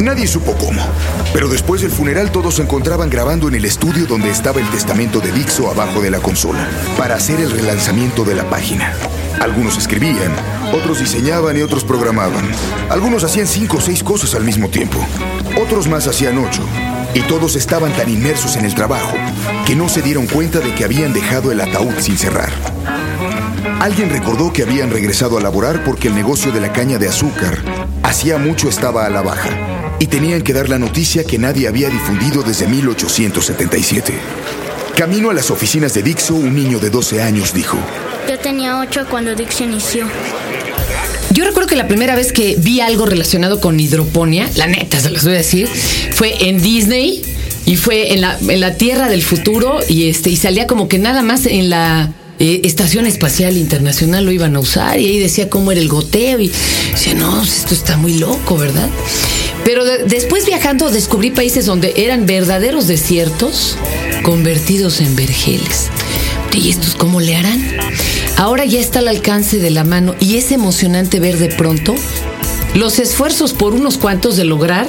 Nadie supo cómo. Pero después del funeral todos se encontraban grabando en el estudio donde estaba el testamento de Dixo abajo de la consola, para hacer el relanzamiento de la página. Algunos escribían, otros diseñaban y otros programaban. Algunos hacían cinco o seis cosas al mismo tiempo. Otros más hacían ocho. Y todos estaban tan inmersos en el trabajo que no se dieron cuenta de que habían dejado el ataúd sin cerrar. Alguien recordó que habían regresado a laborar porque el negocio de la caña de azúcar hacía mucho estaba a la baja y tenían que dar la noticia que nadie había difundido desde 1877. Camino a las oficinas de Dixo, un niño de 12 años dijo, Yo tenía 8 cuando Dixo inició. Yo recuerdo que la primera vez que vi algo relacionado con hidroponía, la neta, se los voy a decir, fue en Disney y fue en la, en la Tierra del Futuro y este y salía como que nada más en la eh, Estación Espacial Internacional lo iban a usar y ahí decía cómo era el goteo y decía, no, esto está muy loco, ¿verdad? Pero de- después viajando descubrí países donde eran verdaderos desiertos convertidos en vergeles. ¿Y estos cómo le harán? Ahora ya está al alcance de la mano y es emocionante ver de pronto los esfuerzos por unos cuantos de lograr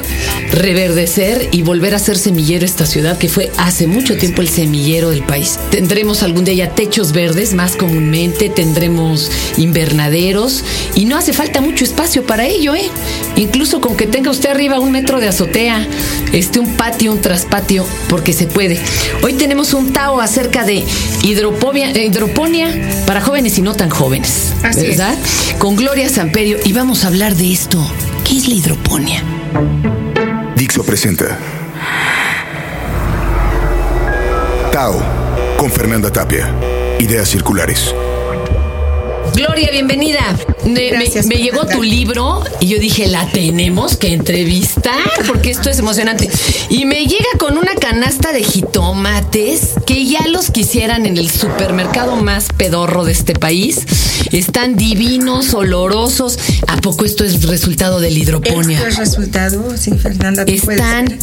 reverdecer y volver a ser semillero esta ciudad que fue hace mucho tiempo el semillero del país. Tendremos algún día ya techos verdes más comúnmente, tendremos invernaderos y no hace falta mucho espacio para ello, ¿eh? Incluso con que tenga usted arriba un metro de azotea, este un patio, un traspatio, porque se puede. Hoy tenemos un Tao acerca de eh, hidroponía para jóvenes y no tan jóvenes, Así es. ¿verdad? Con Gloria Samperio y vamos a hablar de esto. ¿Qué es la hidroponía? Dixo presenta Tao con Fernanda Tapia. Ideas circulares. Gloria, bienvenida. Me, me- Gracias, me llegó tu libro y yo dije, la tenemos que entrevistar porque esto es emocionante. Y me llega con una canasta de jitomates que ya los quisieran en el supermercado más pedorro de este país. Están divinos, olorosos. ¿A poco esto es resultado de la hidroponía? Esto es resultado, sí, Fernanda. Están ver.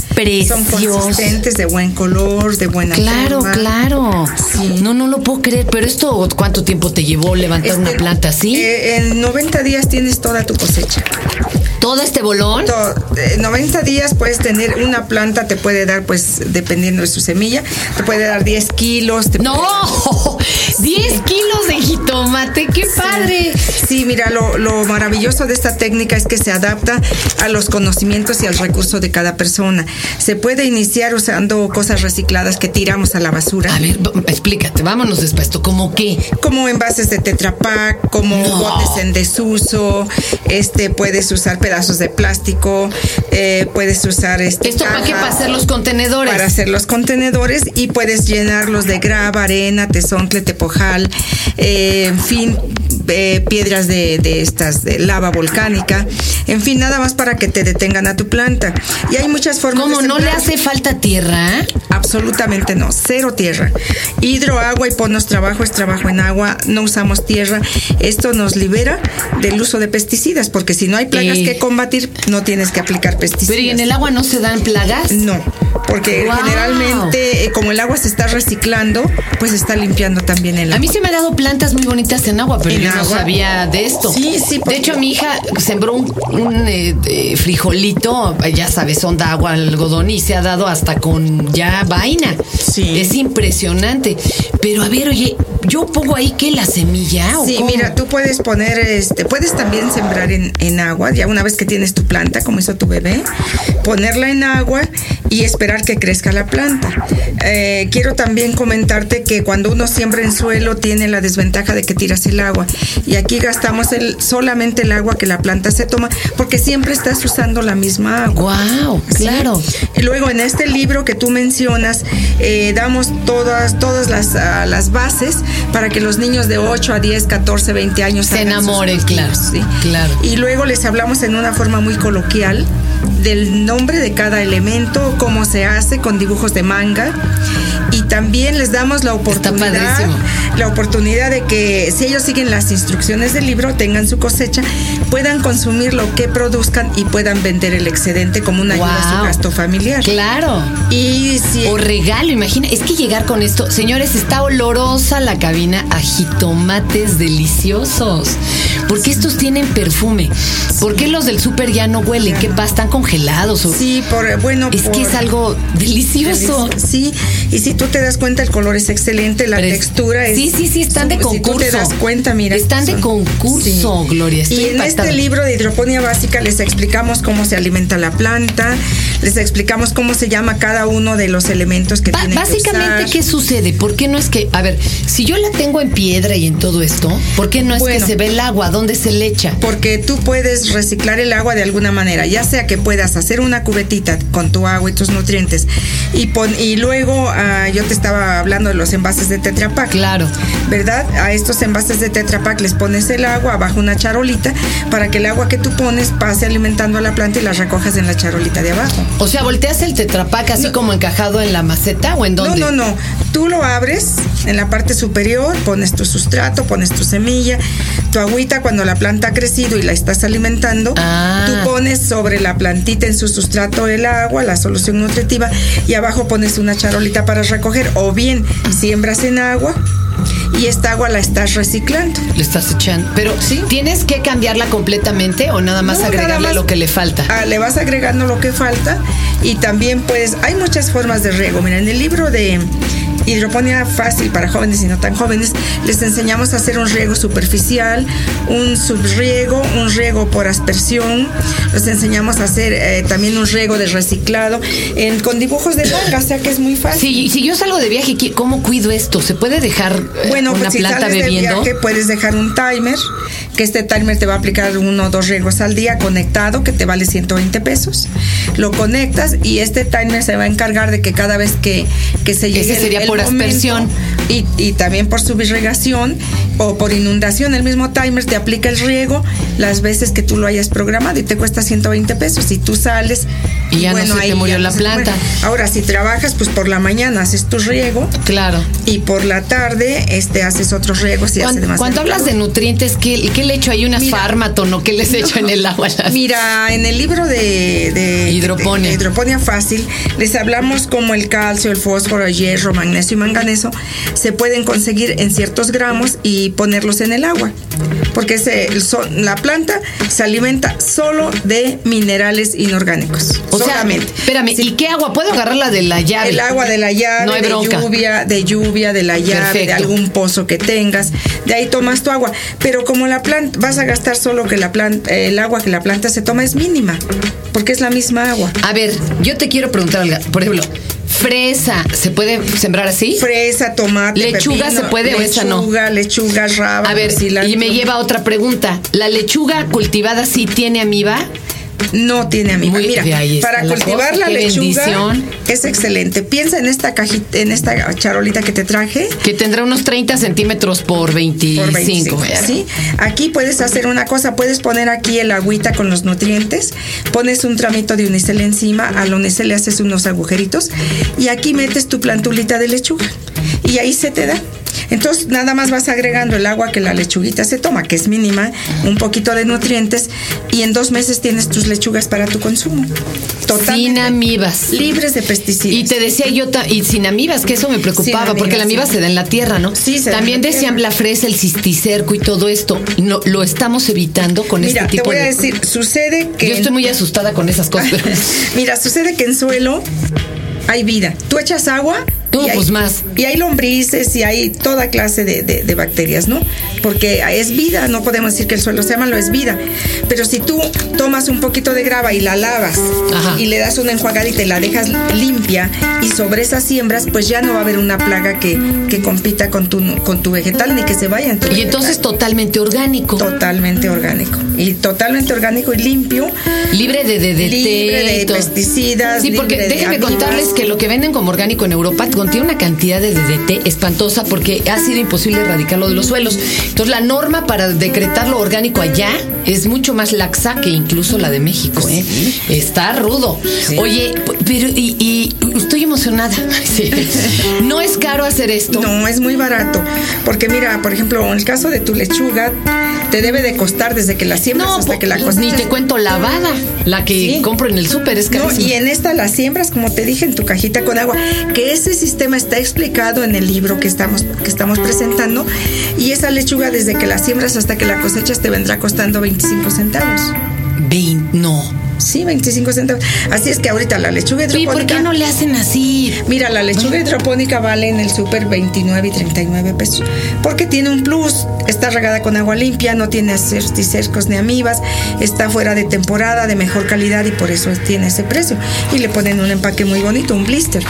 Son preciosos. consistentes, de buen color, de buena Claro, forma. claro. Sí. No, no lo puedo creer. Pero esto, ¿cuánto tiempo te llevó levantar una Este, planta así? eh, en 90 días tienes toda tu cosecha. ¿Todo este bolón? To- eh, 90 días puedes tener una planta, te puede dar, pues, dependiendo de su semilla, te puede dar 10 kilos. te No, puede- 10 kilos de jitomate, qué padre. Sí, mira, lo, lo maravilloso de esta técnica es que se adapta a los conocimientos y al recurso de cada persona. Se puede iniciar usando cosas recicladas que tiramos a la basura. A ver, explícate, vámonos despacio. ¿Cómo qué? como envases de Tetra Pak, como No. botes en desuso, este puedes usar pedazos de plástico, eh, puedes usar este ¿Esto para qué? Para hacer los contenedores. para hacer los contenedores y puedes llenarlos de grava, arena, tesontle, tepojal, eh, en fin, eh, piedras de, de estas de lava volcánica, en fin, nada más para que te detengan a tu planta. Y hay muchas formas ¿Cómo de no le hace falta tierra? Absolutamente no, cero tierra. Hidro, agua y ponos trabajo es trabajo en agua, no usamos tierra. Esto nos libera del uso de pesticidas, porque si no hay plagas Eh. que combatir, no tienes que aplicar pesticidas. Pero ¿y en el agua no se dan plagas? No, porque Wow. generalmente, eh, como el agua se está reciclando, pues está limpiando también el agua. A mí se me ha dado plantas muy bonitas en agua, pero ¿En yo no sabía de esto. Sí, sí, De hecho, mi hija sembró un, un, eh, eh, frijolito, ya sabes, onda agua, algodón, y se ha dado hasta con ya vaina. Sí. Es impresionante. Pero a ver, oye, yo pongo ahí que la semilla o Sí, cómo? mira, tú puedes poner, este, puedes también sembrar en, en agua, ya una vez que tienes tu planta, como hizo tu bebé, ponerla en agua y esperar que crezca la planta. Eh, quiero también comentarte que cuando uno siembra en suelo tiene la desventaja de que tiras el agua y aquí gastamos el, solamente el agua que la planta se toma porque siempre estás usando la misma agua. Wow, Sí. claro. Y luego en este libro que tú mencionas, eh, damos todas, todas las, ah, las bases para que los niños de 8 a 10, 14, 20 años Se enamoren, claro, ¿sí? claro. Y luego les hablamos en una forma muy coloquial del nombre de cada elemento, cómo se hace con dibujos de manga. Y también les damos la oportunidad, la oportunidad de que si ellos siguen las instrucciones del libro, tengan su cosecha, puedan consumir lo que produzcan y puedan vender el excedente como una ayuda a su gasto familiar. Claro. Y si O regalo, imagina, es que llegar con esto, señores, está olorosa la cabina a jitomates deliciosos. ¿Por qué estos tienen perfume? ¿Por qué los del súper ya no huelen? ¿Qué pasa? Congelados. O... Sí, por, bueno. Es que es algo delicioso. Sí, y si tú te das cuenta, el color es excelente, la textura es. Sí, sí, sí, están de concurso. Si tú te das cuenta, mira. Están de concurso, Gloria. y en este libro de hidroponía básica les explicamos cómo se alimenta la planta, les explicamos cómo se llama cada uno de los elementos que tiene Básicamente, ¿qué sucede? ¿Por qué no es que, a ver, si yo la tengo en piedra y en todo esto, ¿por qué no es que se ve el agua? ¿Dónde se le echa? Porque tú puedes reciclar el agua de alguna manera, ya sea que puedas hacer una cubetita con tu agua y tus nutrientes y, y luego ah, yo te estaba hablando de los envases de Tetra Pak. Claro. ¿Verdad? A estos envases de Tetra Pak les pones el agua abajo una charolita para que el agua que tú pones pase alimentando a la planta y la recojas en la charolita de abajo. O sea, volteas el Tetra Pak así como encajado en la maceta o en dónde? No, no, no. Tú lo abres en la parte superior, pones tu sustrato, pones tu semilla, tu agüita cuando la planta ha crecido y la estás alimentando, ah. tú pones sobre la plantita en su sustrato el agua, la solución nutritiva y abajo pones una charolita para recoger o bien siembras en agua y esta agua la estás reciclando. Le estás echando. Pero ¿Sí? ¿tienes que cambiarla completamente o nada más agregarle lo que le falta? Ah, le vas agregando lo que falta y también pues hay muchas formas de riego. Mira, en el libro de hidroponía fácil para jóvenes y no tan jóvenes, les enseñamos a hacer un riego superficial, un subriego, un riego por aspersión, les enseñamos a hacer eh, también un riego de reciclado en, con dibujos de manga, o sea que es muy fácil. Si, si yo salgo de viaje, ¿cómo cuido esto? ¿Se puede dejar eh, bueno, una pues, planta si bebiendo? De viaje, puedes dejar un timer, que este timer te va a aplicar uno o dos riegos al día conectado, que te vale 120 pesos. Lo conectas y este timer se va a encargar de que cada vez que, que se llegue sería por aspersión. Y, y, también por subirrigación o por inundación. El mismo timer te aplica el riego las veces que tú lo hayas programado y te cuesta 120 pesos. Y tú sales y ya bueno, no se te murió la planta. Ahora, si trabajas, pues por la mañana haces tu riego. Claro. Y por la tarde este, haces otros riegos y haces demás. Cuando hablas de nutrientes, ¿qué, qué le echo ahí? ¿Unas fármato no? ¿Qué les echo en el agua? Mira, en el libro de, de hidroponía. De, hidroponía fácil, les hablamos como el calcio, el fósforo, el hierro, magnesio y manganeso se pueden conseguir en ciertos gramos y ponerlos en el agua. Porque se, la planta se alimenta solo de minerales inorgánicos. O solamente. espérame, ¿y qué agua? ¿Puedo agarrarla de la llave? El agua de la llave, no hay de lluvia, de lluvia, de la llave, de algún pozo que tengas. De ahí tomas tu agua. Pero como la planta, vas a gastar solo que la planta, el agua que la planta se toma es mínima. Porque es la misma agua. A ver, yo te quiero preguntar algo. Por ejemplo, Fresa, ¿se puede sembrar así? Fresa, tomate, lechuga se puede o esa no. Lechuga, lechuga, raba. A ver, y me lleva a otra pregunta. ¿La lechuga cultivada sí tiene amiba? No tiene amiga. Mira, para cultivar la, lechuga es excelente. Piensa en esta cajita, en esta charolita que te traje. Que tendrá unos 30 centímetros por 25. ¿sí? Aquí puedes hacer una cosa, puedes poner aquí el agüita con los nutrientes, pones un tramito de unicel encima, al unicel le haces unos agujeritos y aquí metes tu plantulita de lechuga y ahí se te da. Entonces, nada más vas agregando el agua que la lechuguita se toma, que es mínima, un poquito de nutrientes, y en dos meses tienes tus lechugas para tu consumo. Totalmente sin amibas. Libres de pesticidas. Y te decía yo, y sin amibas, que eso me preocupaba, porque la amiba se da en la tierra, ¿no? Sí, se También decían la fresa, el cisticerco y todo esto. No, lo estamos evitando con este tipo de... te voy a decir, sucede que... Yo estoy muy asustada con esas cosas. Mira, sucede que en suelo hay vida. Tú echas agua y hay, pues más. Y hay lombrices y hay toda clase de, bacterias, ¿no? Porque es vida, no podemos decir que el suelo sea malo, es vida. Pero si tú tomas un poquito de grava y la lavas y le das una enjuagadita y la dejas limpia y sobre esas siembras, pues ya no va a haber una plaga que, que compita con tu, con tu vegetal ni que se vaya en tu Y entonces totalmente orgánico. Totalmente orgánico. Y totalmente orgánico y limpio. Libre de DDT. Libre de pesticidas. Sí, porque déjenme contarles que lo que venden como orgánico en Europa contiene una cantidad de DDT espantosa porque ha sido imposible erradicarlo de los suelos. Entonces la norma para decretar lo orgánico allá es mucho más laxa que incluso la de México. ¿eh? Está rudo. Oye, pero y, estoy emocionada. No es caro hacer esto. No, es muy barato. Porque mira, por ejemplo, en el caso de tu lechuga, te debe de costar desde que la siembras hasta que la cosechas. Ni te cuento lavada, la que compro en el súper es no, y en esta la siembras, como te dije, en tu cajita con agua. Que ese sistema está explicado en el libro que estamos, que estamos presentando. Y esa lechuga, desde que la siembras hasta que la cosechas, te vendrá costando 25 centavos. 20, no. Sí, 25 centavos. Así es que ahorita la lechuga ¿Y hidropónica. por qué no le hacen así? Mira, la lechuga hidropónica vale en el súper 29 y 39 pesos. Porque tiene un plus. Está regada con agua limpia, no tiene cercos ni amibas, está fuera de temporada, de mejor calidad y por eso tiene ese precio. Y le ponen un empaque muy bonito, un blister.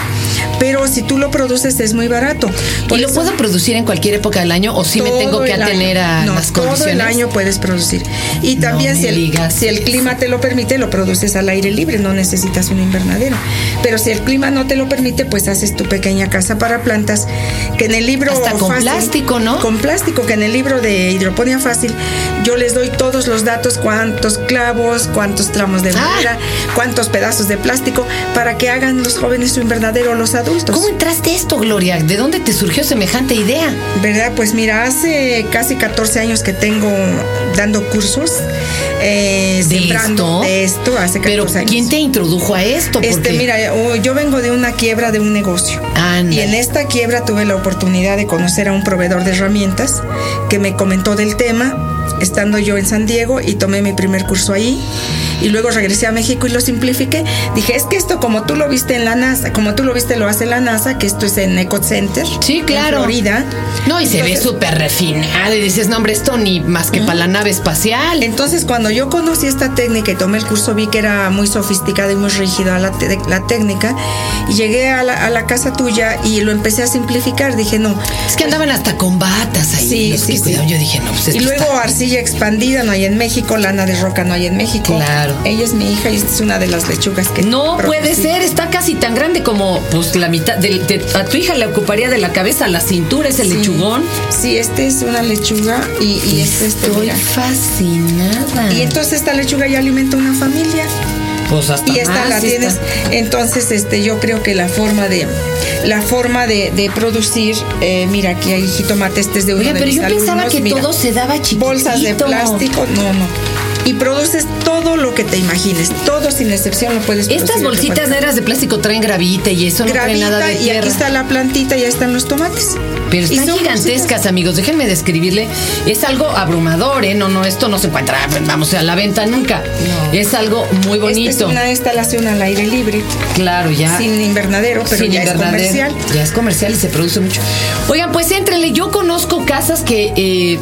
Pero si tú lo produces es muy barato. Por ¿Y lo eso- puedo producir en cualquier época del año o sí me todo tengo que año. atener a No, las Todo condiciones? el año puedes producir. Y también si, el, digas si el clima te lo permite, lo produces al aire libre, no necesitas un invernadero. Pero si el clima no te lo permite, pues haces tu pequeña casa para plantas, que en el libro... Hasta con plástico, ¿no? Con plástico, que en el libro de hidroponía fácil yo les doy todos los datos, cuántos clavos, cuántos tramos de Ah. madera, cuántos pedazos de plástico, para que hagan los jóvenes su invernadero o los adultos. ¿Cómo entraste a esto, Gloria? ¿De dónde te surgió semejante idea? ¿Verdad? Pues mira, hace casi 14 años que tengo dando cursos eh, ¿De sembrando esto? de esto, hace 14 Pero años. ¿quién te introdujo a esto? Este, mira, oh, yo vengo de una quiebra de un negocio. Ándale. Y en esta quiebra tuve la oportunidad de conocer a un proveedor de herramientas que me comentó del tema, estando yo en San Diego y tomé mi primer curso ahí. Y luego regresé a México y lo simplifiqué. Dije, es que esto como tú lo viste en la NASA, como tú lo viste lo hace la NASA, que esto es en Eco Center. Sí, claro. En Florida. No, y se ve súper refinado y dices, no, hombre, esto ni más que para la nave espacial. Entonces, cuando yo conocí esta técnica y tomé el curso, vi que era muy sofisticada y muy rígida la, la técnica. Y llegué a la, a la casa tuya y lo empecé a simplificar. Dije, no. Es que andaban hasta con batas ahí. Sí, sí, sí. Yo dije, no, pues Y luego está- arcilla expandida no hay en México, lana de roca no hay en México. Claro. Ella es mi hija y esta es una de las lechugas que. No puede ser, está casi tan grande como pues la mitad. de- de- a tu hija le ocuparía de la cabeza la cintura ese Sí. lechugón. Sí, este es una lechuga y, y este, este, Estoy mira. fascinada. Y entonces esta lechuga ya alimenta una familia. pues hasta y esta más, la tienes. está. Entonces, este, yo creo que la forma de la forma de, de producir, eh, mira, aquí hay jitomate, este es de uno Oye, de pero mis yo pensaba que mira, todo se daba chiquitito. bolsas de plástico, no, no. Y produces todo lo que te imagines, todo sin excepción lo puedes producir. Estas bolsitas negras de plástico traen gravita y eso no trae nada de y tierra. aquí está la plantita, ya están los tomates. Pero Y están son gigantescas, bolsitas. amigos. Déjenme describirle. Es algo abrumador, ¿eh? No, no, esto no se encuentra, vamos, a la venta nunca. No. Es algo muy Esta es bonito. una instalación al aire libre, Claro, ya. sin invernadero, pero Sin ya invernadero. es comercial. Ya es comercial y se produce mucho. Oigan, pues éntrenle. Yo conozco casas que eh,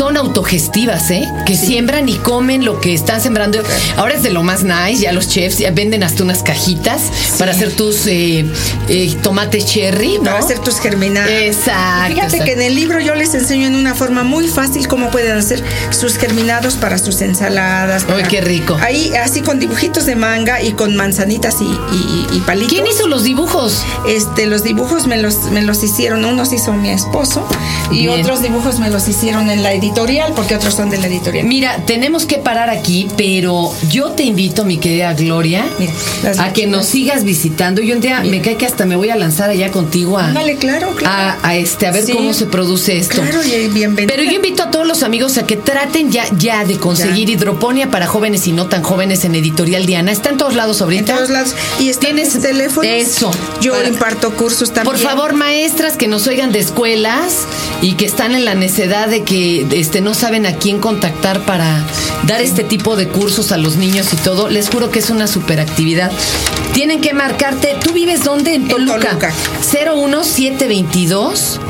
son autogestivas, ¿eh? Que siembran y comen lo que están sembrando. Ahora es de lo más nice. Ya los chefs ya venden hasta unas cajitas para hacer tus eh, eh, tomates cherry, ¿no? Para hacer tus germinados. Exacto. Fíjate exacto. que en el libro yo les enseño en una forma muy fácil cómo pueden hacer sus germinados para sus ensaladas. Ay, para- qué rico. Ahí, así con dibujitos de manga y con manzanitas y, y- y palitos. ¿Quién hizo los dibujos? Este, los dibujos me los, me los hicieron, unos hizo mi esposo y Bien. otros dibujos me los hicieron en la editorial, porque otros son de la editorial. Mira, tenemos que parar aquí, pero yo te invito, mi querida Gloria, Mira, a que nos sigas visitando. Yo un día me cae que hasta me voy a lanzar allá contigo a, Ándale, claro, claro. a, a este a ver Sí. cómo se produce esto. Claro, y bienvenida. Pero yo invito a todos los amigos a que traten ya, ya de conseguir Ya. hidroponía para jóvenes y no tan jóvenes en Editorial Diana. Está en todos lados en ahorita. todos lados. Y están ¿Tienes mis teléfonos. Eso. Yo Para- imparto cursos también. Por favor, maestras que nos oigan de escuelas y que están en la necesidad de que este, no saben a quién contactar para dar este tipo de cursos a los niños y todo, les juro que es una super actividad. Tienen que marcarte. ¿Tú vives dónde? En Toluca. Toluca. 01722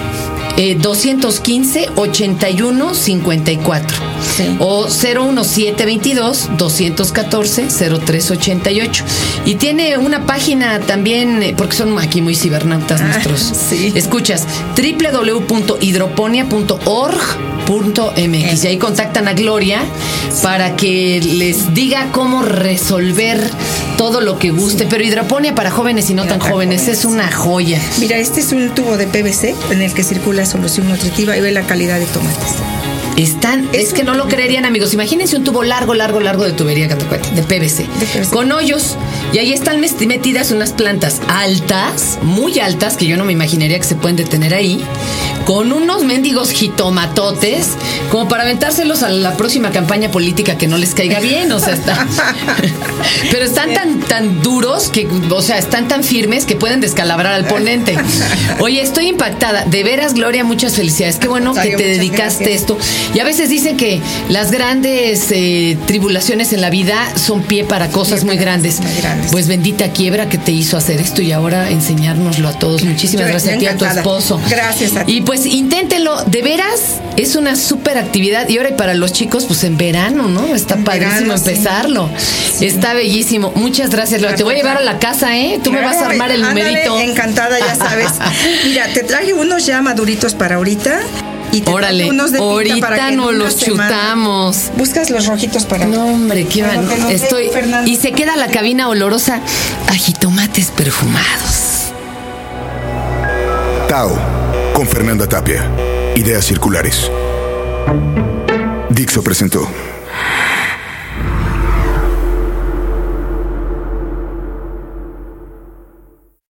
eh, 215 81 54 Sí. o 01722 214 0388 y tiene una página también eh, porque son aquí muy cibernautas Ah, nuestros. sí. escuchas www.hidroponia.org.mx y ahí contactan a Gloria para que les diga cómo resolver todo lo que guste. Pero hidroponia para jóvenes y no tan tan jóvenes jóvenes. es una joya. Mira, este es un tubo de PVC en el que circula solución nutritiva y ve la calidad de tomates. Están, es, Es que no lo creerían, amigos. Imagínense un tubo largo, largo, largo de tubería, de PVC, De PVC. con hoyos. Y ahí están metidas unas plantas altas, muy altas, que yo no me imaginaría que se pueden detener ahí, con unos mendigos jitomatotes, como para aventárselos a la próxima campaña política que no les caiga bien. O sea, está. Pero Pero están tan, tan duros que, o sea, están tan firmes que pueden descalabrar al ponente. Oye, estoy impactada. De veras, Gloria, muchas felicidades. Qué bueno que te dedicaste a esto. Y a veces dicen que las grandes eh, tribulaciones en la vida son pie para cosas muy grandes. Pues bendita quiebra que te hizo hacer esto y ahora enseñárnoslo a todos. Muchísimas gracias a ti, a tu esposo. Gracias a ti. Y pues inténtenlo. De veras, es una súper actividad. Y ahora y para los chicos, pues en verano, ¿no? Está padrísimo empezarlo. Está bellísimo. Muchas gracias, Te voy a llevar a la casa, ¿eh? Tú me vas a armar el numerito. Encantada, ya sabes. Mira, te traje unos ya maduritos para ahorita. Y te Órale, unos de ahorita para no los chutamos. Buscas los rojitos para No, hombre, qué van. Estoy y se queda la cabina olorosa a jitomates perfumados. Tao, con Fernanda Tapia. Ideas circulares. Dixo presentó.